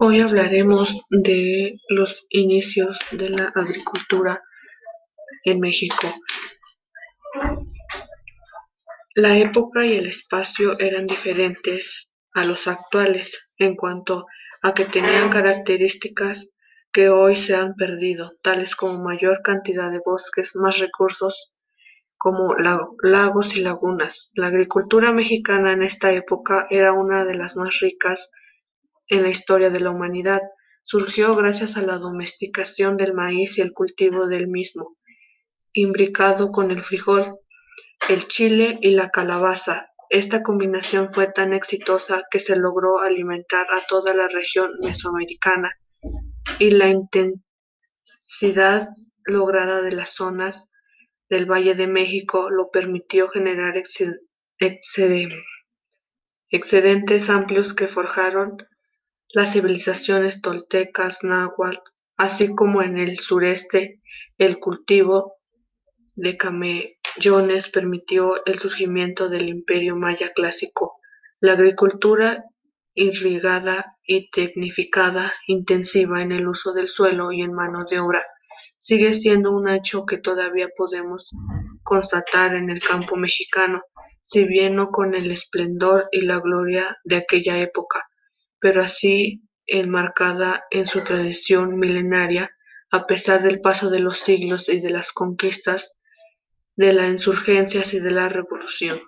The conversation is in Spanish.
Hoy hablaremos de los inicios de la agricultura en México. La época y el espacio eran diferentes a los actuales en cuanto a que tenían características que hoy se han perdido, tales como mayor cantidad de bosques, más recursos como lagos y lagunas. La agricultura mexicana en esta época era una de las más ricas en la historia de la humanidad. Surgió gracias a la domesticación del maíz y el cultivo del mismo, imbricado con el frijol, el chile y la calabaza. Esta combinación fue tan exitosa que se logró alimentar a toda la región mesoamericana y la intensidad lograda de las zonas del Valle de México lo permitió generar excedentes amplios que forjaron las civilizaciones toltecas, náhuatl, así como en el sureste el cultivo de camellones permitió el surgimiento del imperio maya clásico. La agricultura irrigada y tecnificada, intensiva en el uso del suelo y en mano de obra, sigue siendo un hecho que todavía podemos constatar en el campo mexicano, si bien no con el esplendor y la gloria de aquella época pero así enmarcada en su tradición milenaria, a pesar del paso de los siglos y de las conquistas, de las insurgencias y de la revolución.